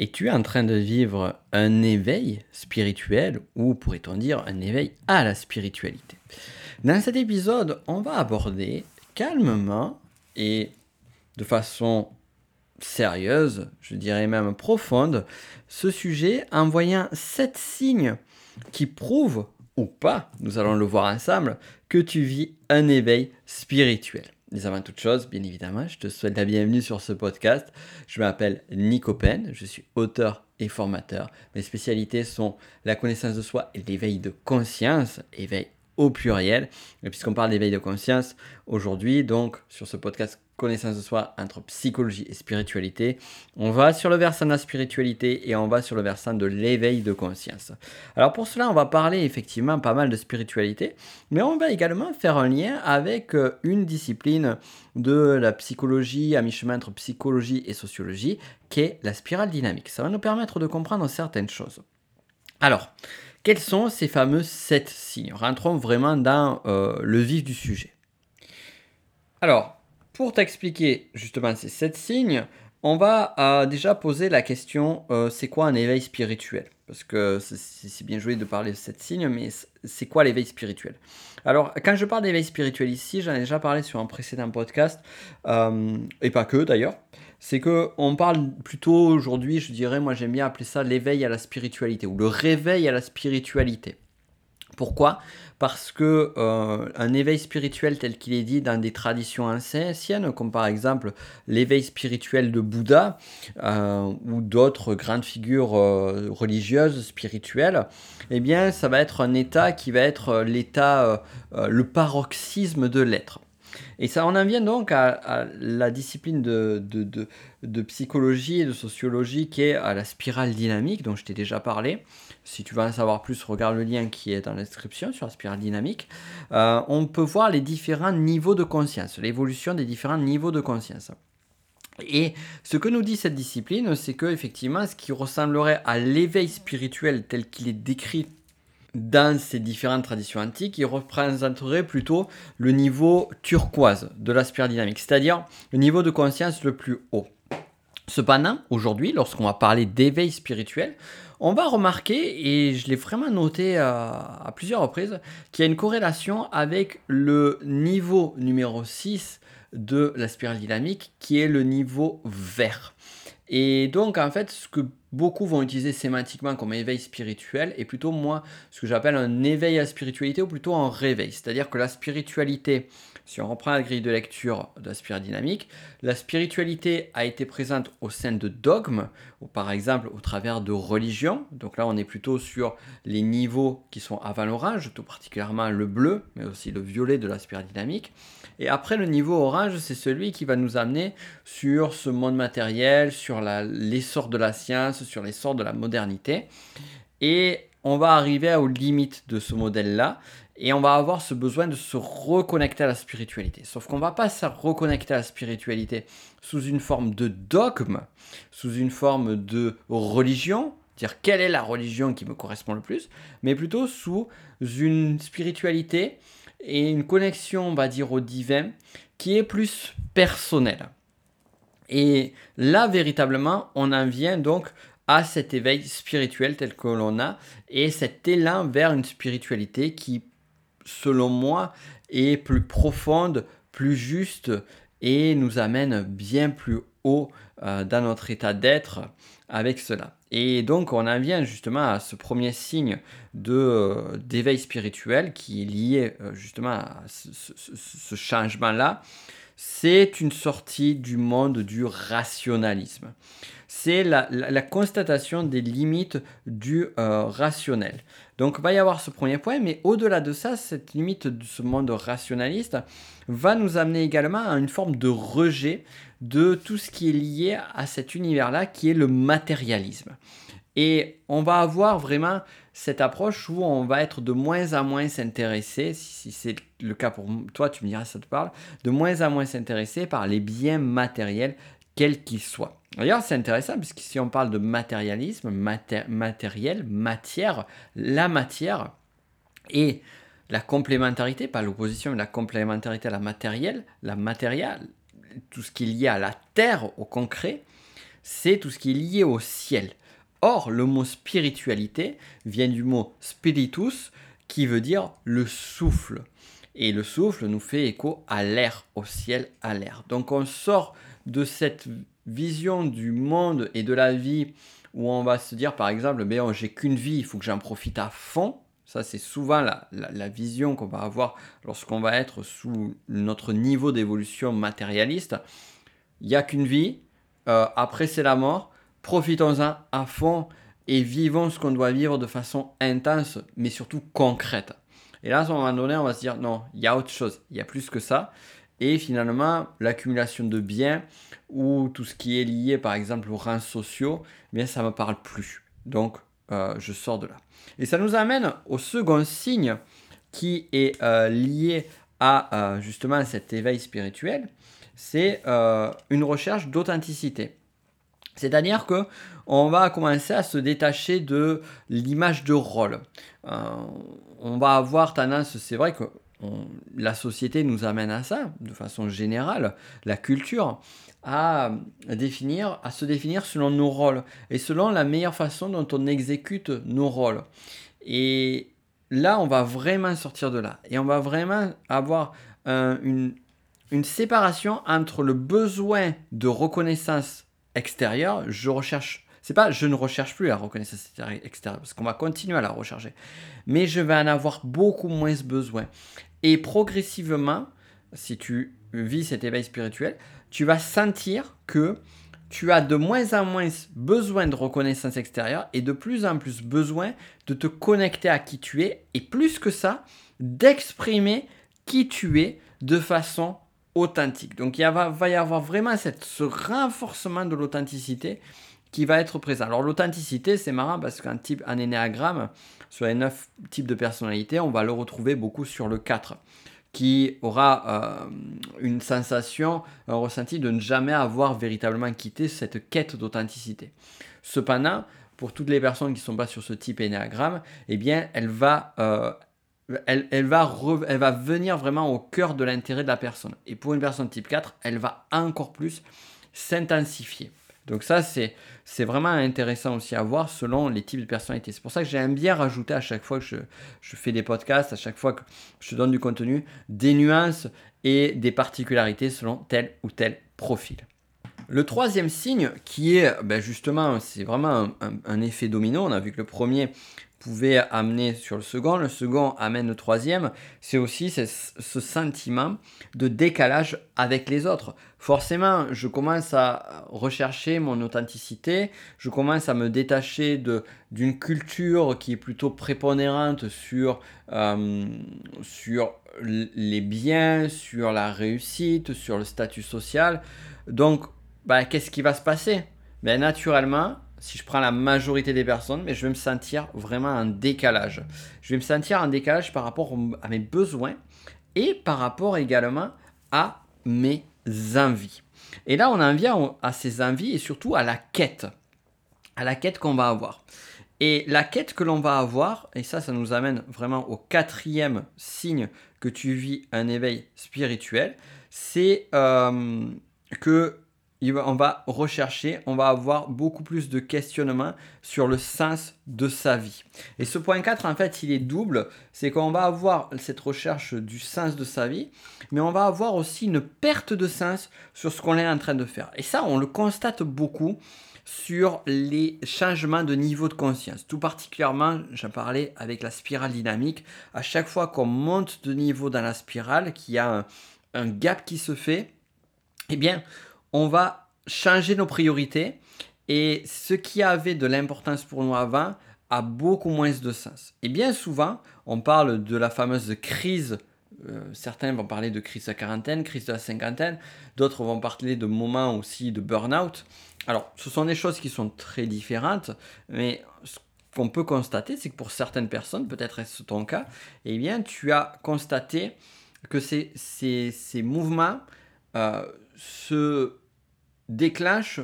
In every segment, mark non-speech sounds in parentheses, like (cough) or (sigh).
Es-tu en train de vivre un éveil spirituel ou pourrait-on dire un éveil à la spiritualité Dans cet épisode, on va aborder calmement et de façon sérieuse, je dirais même profonde, ce sujet en voyant sept signes qui prouvent, ou pas, nous allons le voir ensemble, que tu vis un éveil spirituel. Mais avant toute chose, bien évidemment, je te souhaite la bienvenue sur ce podcast. Je m'appelle Nico Pen, je suis auteur et formateur. Mes spécialités sont la connaissance de soi et l'éveil de conscience, éveil au pluriel. Puisqu'on parle d'éveil de conscience aujourd'hui, donc sur ce podcast connaissance de soi entre psychologie et spiritualité, on va sur le versant de la spiritualité et on va sur le versant de l'éveil de conscience. Alors pour cela, on va parler effectivement pas mal de spiritualité, mais on va également faire un lien avec euh, une discipline de la psychologie à mi-chemin entre psychologie et sociologie, qui est la spirale dynamique. Ça va nous permettre de comprendre certaines choses. Alors, quels sont ces fameux sept signes? Rentrons vraiment dans euh, le vif du sujet. Alors, pour t'expliquer justement ces sept signes, on va euh, déjà poser la question euh, c'est quoi un éveil spirituel? Parce que c'est bien joué de parler de sept signes, mais c'est quoi l'éveil spirituel? Alors, quand je parle d'éveil spirituel ici, j'en ai déjà parlé sur un précédent podcast, et pas que d'ailleurs c'est que on parle plutôt aujourd'hui, je dirais, moi j'aime bien appeler ça l'éveil à la spiritualité ou le réveil à la spiritualité. Pourquoi? Parce que euh, un éveil spirituel tel qu'il est dit dans des traditions anciennes, comme par exemple l'éveil spirituel de Bouddha euh, ou d'autres grandes figures euh, religieuses spirituelles, eh bien, ça va être un état qui va être l'état, le paroxysme de l'être. Et ça en vient donc à, la discipline de, psychologie et de sociologie qui est à la spirale dynamique, dont je t'ai déjà parlé. Si tu veux en savoir plus, regarde le lien qui est dans la description sur la spirale dynamique. Euh, on peut voir les différents niveaux de conscience, l'évolution des différents niveaux de conscience. Et ce que nous dit cette discipline, c'est que effectivement, ce qui ressemblerait à l'éveil spirituel tel qu'il est décrit dans ces différentes traditions antiques, il représenterait plutôt le niveau turquoise de la spirale dynamique, c'est-à-dire le niveau de conscience le plus haut. Cependant, aujourd'hui, lorsqu'on va parler d'éveil spirituel, on va remarquer, et je l'ai vraiment noté à, plusieurs reprises, qu'il y a une corrélation avec le niveau numéro 6 de la spirale dynamique, qui est le niveau vert. Et donc, en fait, ce que beaucoup vont utiliser sémantiquement comme éveil spirituel est plutôt, moi, ce que j'appelle un éveil à spiritualité ou plutôt un réveil. C'est-à-dire que la spiritualité, si on reprend la grille de lecture de la la spiritualité a été présente au sein de dogmes, ou par exemple au travers de religions. Donc là, on est plutôt sur les niveaux qui sont avant l'orange, tout particulièrement le bleu, mais aussi le violet de la spirale dynamique. Et après, le niveau orange, c'est celui qui va nous amener sur ce monde matériel, sur l'essor de la science, sur l'essor de la modernité. Et on va arriver aux limites de ce modèle-là et on va avoir ce besoin de se reconnecter à la spiritualité. Sauf qu'on ne va pas se reconnecter à la spiritualité sous une forme de dogme, sous une forme de religion, dire quelle est la religion qui me correspond le plus, mais plutôt sous une spiritualité et une connexion, on va dire, au divin qui est plus personnelle. Et là, véritablement, on en vient donc à cet éveil spirituel tel que l'on a et cet élan vers une spiritualité qui, selon moi, est plus profonde, plus juste et nous amène bien plus haut euh, dans notre état d'être avec cela. Et donc on en vient justement à ce premier signe de, euh, d'éveil spirituel qui est lié euh, justement à ce changement-là. C'est une sortie du monde du rationalisme c'est la, constatation des limites du euh, rationnel. Donc, il va y avoir ce premier point, mais au-delà de ça, cette limite de ce monde rationaliste va nous amener également à une forme de rejet de tout ce qui est lié à cet univers-là, qui est le matérialisme. Et on va avoir vraiment cette approche où on va être de moins en moins s'intéresser, si, c'est le cas pour toi, tu me diras ça te parle, de moins en moins s'intéresser par les biens matériels, quels qu'ils soient. D'ailleurs, c'est intéressant puisque si on parle de matérialisme, matériel, matière, la matière et la complémentarité, pas l'opposition, mais la complémentarité à la matérielle, la matérielle, tout ce qui est lié à la terre, au concret, c'est tout ce qui est lié au ciel. Or, le mot spiritualité vient du mot spiritus, qui veut dire le souffle. Et le souffle nous fait écho à l'air, au ciel, à l'air. Donc on sort de cette vision du monde et de la vie où on va se dire par exemple, ben, j'ai qu'une vie, il faut que j'en profite à fond. Ça, c'est souvent la, vision qu'on va avoir lorsqu'on va être sous notre niveau d'évolution matérialiste. Il n'y a qu'une vie, euh, après c'est la mort, profitons-en à fond et vivons ce qu'on doit vivre de façon intense, mais surtout concrète. Et là, à un moment donné, on va se dire, non, il y a autre chose, il y a plus que ça. Et finalement, l'accumulation de biens ou tout ce qui est lié, par exemple, aux rangs sociaux, eh bien, ça ne me parle plus. Donc, euh, je sors de là. Et ça nous amène au second signe qui est euh, lié à euh, justement cet éveil spirituel, c'est une recherche d'authenticité. C'est-à-dire que on va commencer à se détacher de l'image de rôle. on va avoir tendance, c'est vrai que la société nous amène à ça, de façon générale, la culture, à, définir, à se définir selon nos rôles et selon la meilleure façon dont on exécute nos rôles. Et là, on va vraiment sortir de là. Et on va vraiment avoir une, séparation entre le besoin de reconnaissance extérieure, je recherche c'est pas je ne recherche plus la reconnaissance extérieure parce qu'on va continuer à la rechercher, mais je vais en avoir beaucoup moins besoin. Et progressivement, si tu vis cet éveil spirituel, tu vas sentir que tu as de moins en moins besoin de reconnaissance extérieure et de plus en plus besoin de te connecter à qui tu es et plus que ça, d'exprimer qui tu es de façon authentique. Donc il va, y avoir vraiment ce renforcement de l'authenticité qui va être présent. Alors l'authenticité, c'est marrant parce qu'un type, un énéagramme, sur les 9 types de personnalités, on va le retrouver beaucoup sur le 4 qui aura euh, une sensation, un ressenti de ne jamais avoir véritablement quitté cette quête d'authenticité. Cependant, pour toutes les personnes qui sont pas sur ce type énéagramme, eh bien, elle va, euh, elle va venir vraiment au cœur de l'intérêt de la personne. Et pour une personne type 4, elle va encore plus s'intensifier. Donc ça, c'est, vraiment intéressant aussi à voir selon les types de personnalités. C'est pour ça que j'aime bien rajouter à chaque fois que je, je, fais des podcasts, à chaque fois que je donne du contenu, des nuances et des particularités selon tel ou tel profil. Le troisième signe qui est ben justement, c'est vraiment un, un, effet domino. On a vu que le premier pouvait amener sur le second, le second amène le troisième, c'est aussi ce, sentiment de décalage avec les autres. Forcément, je commence à rechercher mon authenticité, je commence à me détacher d'une culture qui est plutôt prépondérante sur, euh, sur les biens, sur la réussite, sur le statut social. Donc, bah, qu'est-ce qui va se passer? Ben, Naturellement, si je prends la majorité des personnes, mais je vais me sentir vraiment en décalage. Je vais me sentir en décalage par rapport à mes besoins et par rapport également à mes envies. Et là, on en vient à ces envies et surtout à la quête, à la quête qu'on va avoir. Et la quête que l'on va avoir, et ça, ça nous amène vraiment au quatrième signe que tu vis un éveil spirituel, c'est euh, que on va rechercher, on va avoir beaucoup plus de questionnements sur le sens de sa vie. Et ce point 4, en fait, il est double. C'est qu'on va avoir cette recherche du sens de sa vie, mais on va avoir aussi une perte de sens sur ce qu'on est en train de faire. Et ça, on le constate beaucoup sur les changements de niveau de conscience. Tout particulièrement, j'en parlais avec la spirale dynamique. À chaque fois qu'on monte de niveau dans la spirale, qu'il y a un, un gap qui se fait, eh bien, on va changer nos priorités et ce qui avait de l'importance pour nous avant a beaucoup moins de sens. Et bien souvent, on parle de la fameuse crise. Euh, certains vont parler de crise de la quarantaine, crise de la cinquantaine, d'autres vont parler de moments aussi de burn-out. Alors, ce sont des choses qui sont très différentes, mais ce qu'on peut constater, c'est que pour certaines personnes, peut-être est-ce ton cas, eh bien, tu as constaté que ces, ces, mouvements euh, se déclenche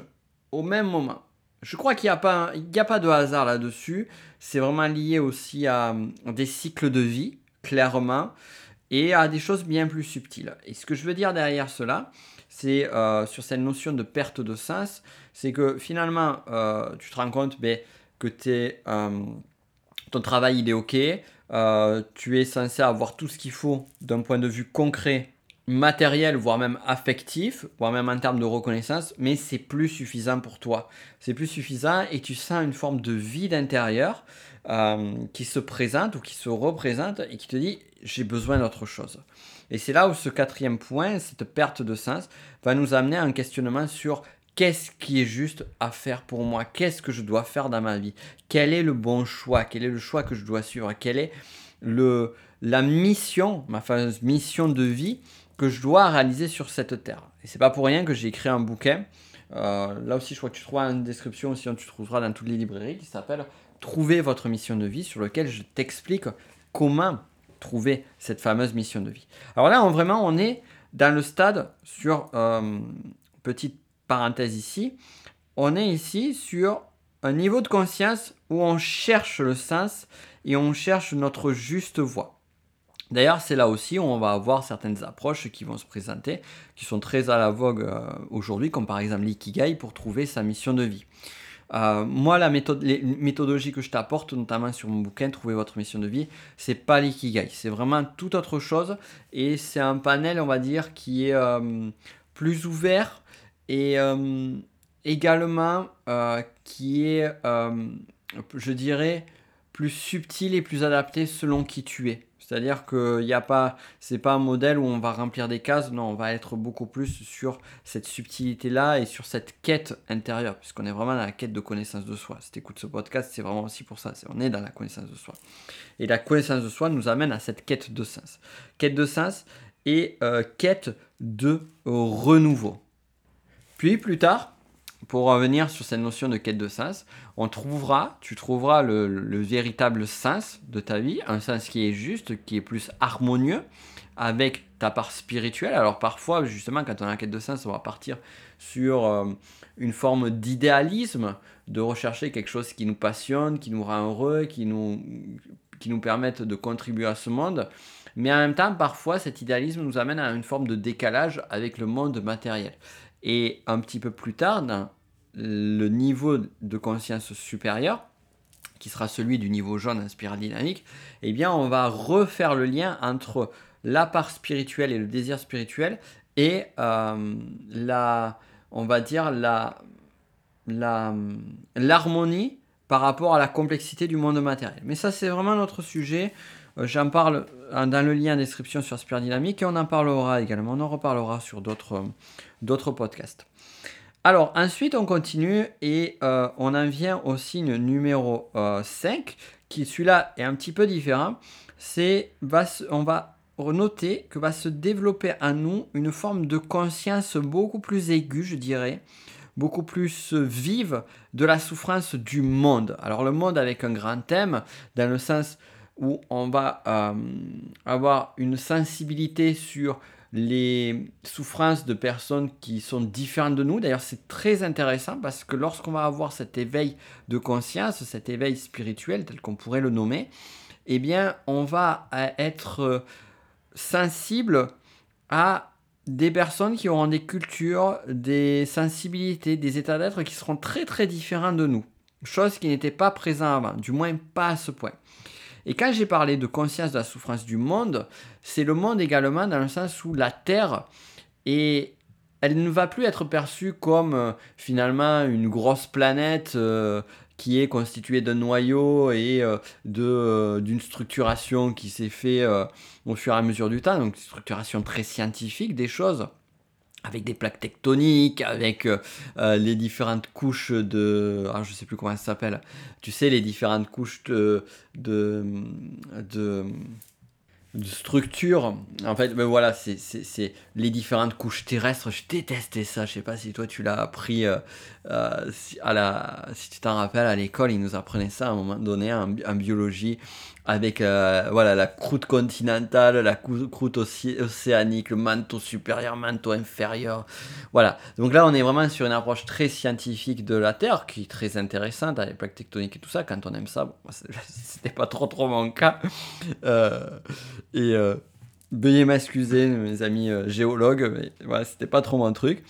au même moment. Je crois qu'il n'y a, pas, a pas de hasard là-dessus. C'est vraiment lié aussi à, des cycles de vie, clairement, et à des choses bien plus subtiles. Et ce que je veux dire derrière cela, c'est sur cette notion de perte de sens, c'est que finalement, tu te rends compte ben, que ton travail il est ok, tu es censé avoir tout ce qu'il faut d'un point de vue concret matériel, voire même affectif, voire même en termes de reconnaissance, mais c'est plus suffisant pour toi. C'est plus suffisant et tu sens une forme de vide intérieur euh, qui se présente ou qui se représente et qui te dit j'ai besoin d'autre chose. Et c'est là où ce quatrième point, cette perte de sens, va nous amener à un questionnement sur qu'est-ce qui est juste à faire pour moi, qu'est-ce que je dois faire dans ma vie, quel est le bon choix, quel est le choix que je dois suivre, quelle est le, la mission, ma fameuse mission de vie que je dois réaliser sur cette terre. Et c'est pas pour rien que j'ai écrit un bouquin. Euh, là aussi, je crois que tu trouveras une description, sinon tu trouveras dans toutes les librairies, qui s'appelle Trouver votre mission de vie, sur lequel je t'explique comment trouver cette fameuse mission de vie. Alors là, on, vraiment, on est dans le stade sur, euh, petite parenthèse ici, on est ici sur un niveau de conscience où on cherche le sens et on cherche notre juste voie. D'ailleurs, c'est là aussi où on va avoir certaines approches qui vont se présenter, qui sont très à la vogue euh, aujourd'hui, comme par exemple l'ikigai pour trouver sa mission de vie. Euh, moi, la méthode, les méthodologies que je t'apporte, notamment sur mon bouquin Trouver votre mission de vie, c'est pas l'ikigai, c'est vraiment tout autre chose et c'est un panel, on va dire, qui est euh, plus ouvert et également qui est, je dirais, plus subtil et plus adapté selon qui tu es. C'est-à-dire que y a pas, c'est pas un modèle où on va remplir des cases, non, on va être beaucoup plus sur cette subtilité-là et sur cette quête intérieure, puisqu'on est vraiment dans la quête de connaissance de soi. Si tu écoutes ce podcast, c'est vraiment aussi pour ça, on est dans la connaissance de soi. Et la connaissance de soi nous amène à cette quête de sens. Quête de sens et euh, quête de renouveau. Puis plus tard, pour revenir sur cette notion de quête de sens, on trouvera, tu trouveras le, véritable sens de ta vie, un sens qui est juste, qui est plus harmonieux avec ta part spirituelle. Alors parfois, justement, quand on a la quête de sens, on va partir sur euh, une forme d'idéalisme, de rechercher quelque chose qui nous passionne, qui nous rend heureux, qui nous, qui nous permette de contribuer à ce monde. Mais en même temps, parfois, cet idéalisme nous amène à une forme de décalage avec le monde matériel. Et un petit peu plus tard, dans le niveau de conscience supérieur, qui sera celui du niveau jaune en spirale dynamique, eh bien, on va refaire le lien entre la part spirituelle et le désir spirituel et euh, la, on va dire, la, l'harmonie par rapport à la complexité du monde matériel. Mais ça, c'est vraiment notre sujet. Euh, j'en parle euh, dans le lien en description sur Spirale Dynamique et on en parlera également. On en reparlera sur d'autres, d'autres podcasts. Alors ensuite on continue et euh, on en vient au signe numéro 5 euh, qui celui-là est un petit peu différent. C'est on va noter que va se développer en nous une forme de conscience beaucoup plus aiguë, je dirais, beaucoup plus vive de la souffrance du monde. Alors le monde avec un grand thème dans le sens où on va euh, avoir une sensibilité sur les souffrances de personnes qui sont différentes de nous. D'ailleurs, c'est très intéressant parce que lorsqu'on va avoir cet éveil de conscience, cet éveil spirituel, tel qu'on pourrait le nommer, eh bien, on va être sensible à des personnes qui auront des cultures, des sensibilités, des états d'être qui seront très très différents de nous. Chose qui n'était pas présente avant, du moins pas à ce point. Et quand j'ai parlé de conscience de la souffrance du monde, c'est le monde également dans le sens où la Terre est elle ne va plus être perçue comme euh, finalement une grosse planète euh, qui est constituée d'un noyau et euh, d'une structuration qui s'est fait au fur et à mesure du temps, donc une structuration très scientifique des choses avec des plaques tectoniques, avec euh, euh, les différentes couches de... Ah, je sais plus comment ça s'appelle. Tu sais, les différentes couches de... de, de structure. En fait, ben voilà, c'est les différentes couches terrestres. Je détestais ça. Je sais pas si toi tu l'as appris euh, à la, si tu t'en rappelles à l'école, ils nous apprenaient ça à un moment donné en biologie avec euh, voilà, la croûte continentale, la croûte océanique, le manteau supérieur, manteau inférieur. Voilà. Donc là, on est vraiment sur une approche très scientifique de la Terre, qui est très intéressante avec les plaques tectoniques et tout ça. Quand on aime ça, bon, (laughs) c'était pas trop trop mon cas. Euh, et, euh, veuillez m'excuser, mes amis géologues, mais voilà, c'était pas trop mon truc.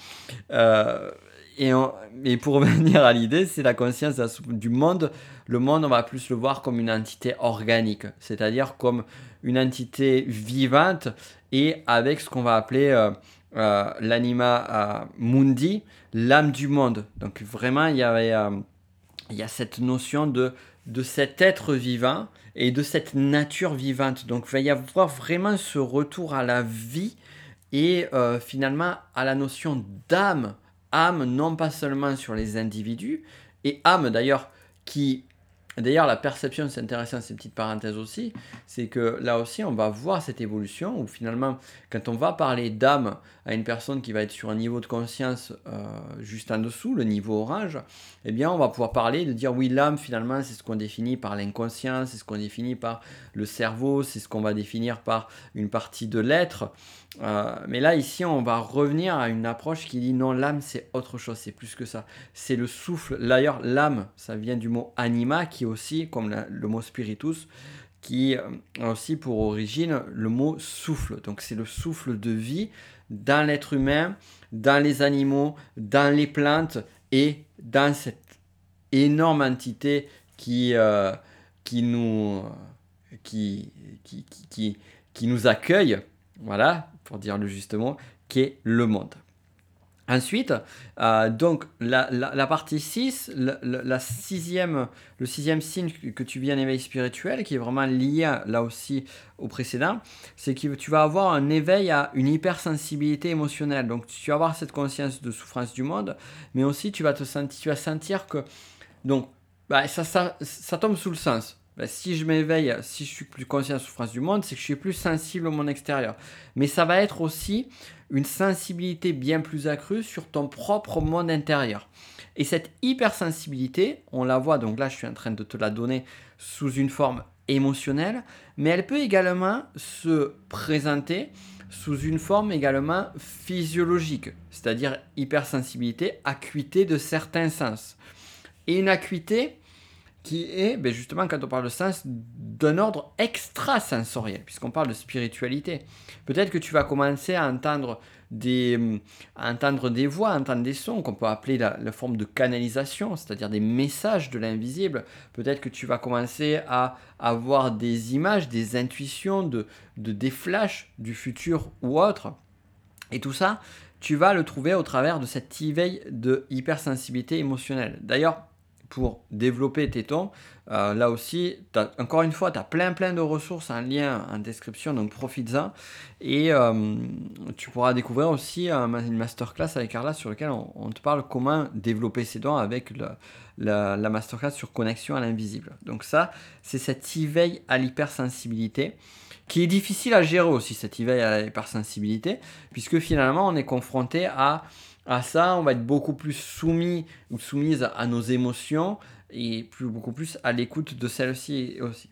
Euh, et, pour (laughs) revenir à l'idée, c'est la conscience du monde. Le monde, on va plus le voir comme une entité organique, c'est-à-dire comme une entité vivante et avec ce qu'on va appeler euh, euh l'anima mundi, l'âme du monde. Donc vraiment, il y, a cette notion de, cet être vivant et de cette nature vivante. Donc il va y avoir vraiment ce retour à la vie et euh, finalement à la notion d'âme. Âme non pas seulement sur les individus, et âme d'ailleurs qui D'ailleurs, la perception, c'est intéressant, ces petites parenthèses aussi, c'est que là aussi, on va voir cette évolution où finalement, quand on va parler d'âme à une personne qui va être sur un niveau de conscience euh, juste en dessous, le niveau orange, eh bien, on va pouvoir parler de dire oui, l'âme, finalement, c'est ce qu'on définit par l'inconscient, c'est ce qu'on définit par le cerveau, c'est ce qu'on va définir par une partie de l'être. Euh, mais là, ici, on va revenir à une approche qui dit non, l'âme, c'est autre chose, c'est plus que ça. C'est le souffle. D'ailleurs, l'âme, ça vient du mot anima, qui aussi, comme le mot spiritus, qui euh, a aussi pour origine le mot souffle. Donc, c'est le souffle de vie dans l'être humain, dans les animaux, dans les plantes et dans cette énorme entité qui, euh, qui, nous, qui, qui, qui nous accueille. Voilà, pour dire le justement, qui est le monde. Ensuite, euh, donc la, partie 6, la, sixième, le sixième signe que tu vis en éveil spirituel, qui est vraiment lié là aussi au précédent, c'est que tu vas avoir un éveil à une hypersensibilité émotionnelle. Donc tu vas avoir cette conscience de souffrance du monde, mais aussi tu vas, te sentir, tu vas sentir que donc, bah, ça, ça, ça tombe sous le sens. Bah, si je m'éveille, si je suis plus conscient de la souffrance du monde, c'est que je suis plus sensible au monde extérieur. Mais ça va être aussi une sensibilité bien plus accrue sur ton propre monde intérieur. Et cette hypersensibilité, on la voit, donc là je suis en train de te la donner sous une forme émotionnelle, mais elle peut également se présenter sous une forme également physiologique, c'est-à-dire hypersensibilité, acuité de certains sens. Et une acuité qui est ben, justement, quand on parle de sens, d'un ordre extrasensoriel, puisqu'on parle de spiritualité. Peut-être que tu vas commencer à entendre des, entendre des voix, entendre des sons qu'on peut appeler la, forme de canalisation, c'est-à-dire des messages de l'invisible. Peut-être que tu vas commencer à avoir des images, des intuitions, de, de, des flashs du futur ou autre. Et tout ça, tu vas le trouver au travers de cette éveil de hypersensibilité émotionnelle. D'ailleurs, pour développer tes tons. Euh, là aussi, encore une fois, tu as plein plein de ressources en lien en description, donc profites-en. Et euh, tu pourras découvrir aussi une masterclass avec Carla sur laquelle on, te parle comment développer ses dons avec la, la, masterclass sur connexion à l'invisible. Donc ça, c'est cet éveil à l'hypersensibilité qui est difficile à gérer aussi, cet éveil à l'hypersensibilité, puisque finalement on est confronté à à ça, on va être beaucoup plus soumis ou soumise à nos émotions et beaucoup plus à l'écoute de celles-ci aussi.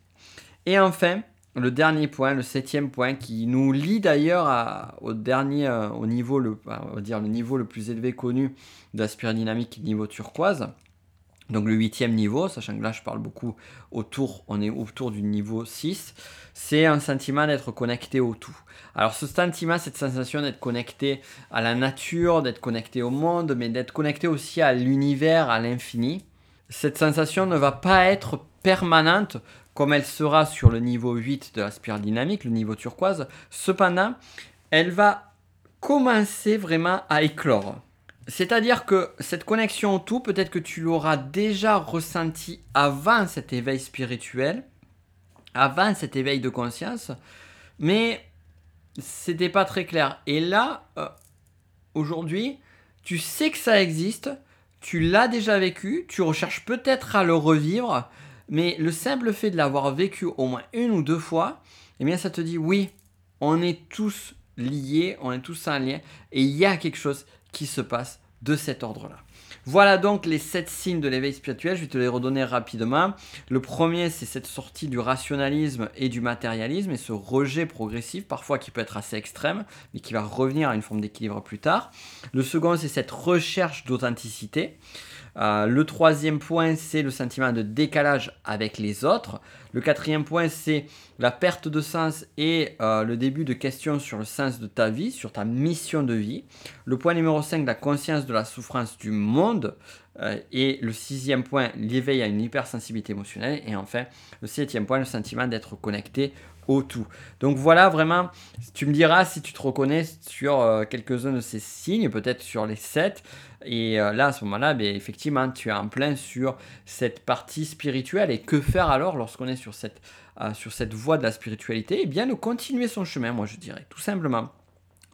Et enfin, le dernier point, le septième point, qui nous lie d'ailleurs au dernier, euh, au niveau le niveau le plus élevé connu de la spirale dynamique, niveau turquoise. Donc le huitième niveau, sachant que là je parle beaucoup autour, on est autour du niveau 6, c'est un sentiment d'être connecté au tout. Alors ce sentiment, cette sensation d'être connecté à la nature, d'être connecté au monde, mais d'être connecté aussi à l'univers, à l'infini, cette sensation ne va pas être permanente comme elle sera sur le niveau 8 de la spirale dynamique, le niveau turquoise. Cependant, elle va commencer vraiment à éclore. C'est-à-dire que cette connexion au tout, peut-être que tu l'auras déjà ressenti avant cet éveil spirituel, avant cet éveil de conscience, mais c'était pas très clair. Et là, euh, aujourd'hui, tu sais que ça existe, tu l'as déjà vécu, tu recherches peut-être à le revivre, mais le simple fait de l'avoir vécu au moins une ou deux fois, eh bien ça te dit oui, on est tous liés, on est tous en lien, et il y a quelque chose qui se passe de cet ordre-là. Voilà donc les sept signes de l'éveil spirituel, je vais te les redonner rapidement. Le premier, c'est cette sortie du rationalisme et du matérialisme et ce rejet progressif, parfois qui peut être assez extrême, mais qui va revenir à une forme d'équilibre plus tard. Le second, c'est cette recherche d'authenticité. Euh, le troisième point, c'est le sentiment de décalage avec les autres. Le quatrième point, c'est la perte de sens et euh, le début de questions sur le sens de ta vie, sur ta mission de vie. Le point numéro 5, la conscience de la souffrance du monde. Euh, et le sixième point, l'éveil à une hypersensibilité émotionnelle. Et enfin, le septième point, le sentiment d'être connecté au tout. Donc voilà, vraiment, tu me diras si tu te reconnais sur quelques-uns de ces signes, peut-être sur les sept. Et euh, là, à ce moment-là, ben, effectivement, tu es en plein sur cette partie spirituelle. Et que faire alors lorsqu'on est sur cette, sur cette voie de la spiritualité? Eh bien, de continuer son chemin, moi je dirais, tout simplement.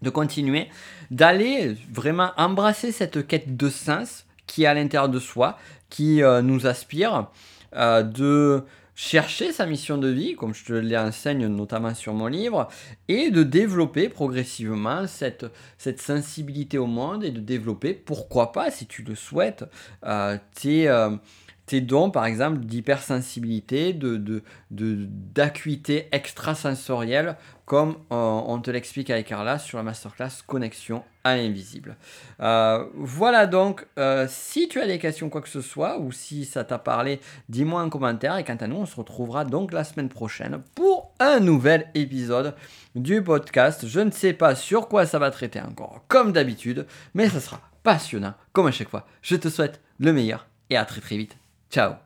De continuer, d'aller vraiment embrasser cette quête de sens qui est à l'intérieur de soi, qui euh, nous aspire, euh, de chercher sa mission de vie, comme je te l'enseigne notamment sur mon livre, et de développer progressivement cette, cette sensibilité au monde et de développer, pourquoi pas, si tu le souhaites, euh, tes, tes dons, par exemple, d'hypersensibilité, de, d'acuité extrasensorielle, comme euh, on te l'explique avec Carla sur la masterclass Connexion à l'invisible. Euh, voilà donc, euh, si tu as des questions, quoi que ce soit, ou si ça t'a parlé, dis-moi en commentaire. Et quant à nous, on se retrouvera donc la semaine prochaine pour un nouvel épisode du podcast. Je ne sais pas sur quoi ça va traiter encore, comme d'habitude, mais ça sera passionnant, comme à chaque fois. Je te souhaite le meilleur et à très très vite. Ciao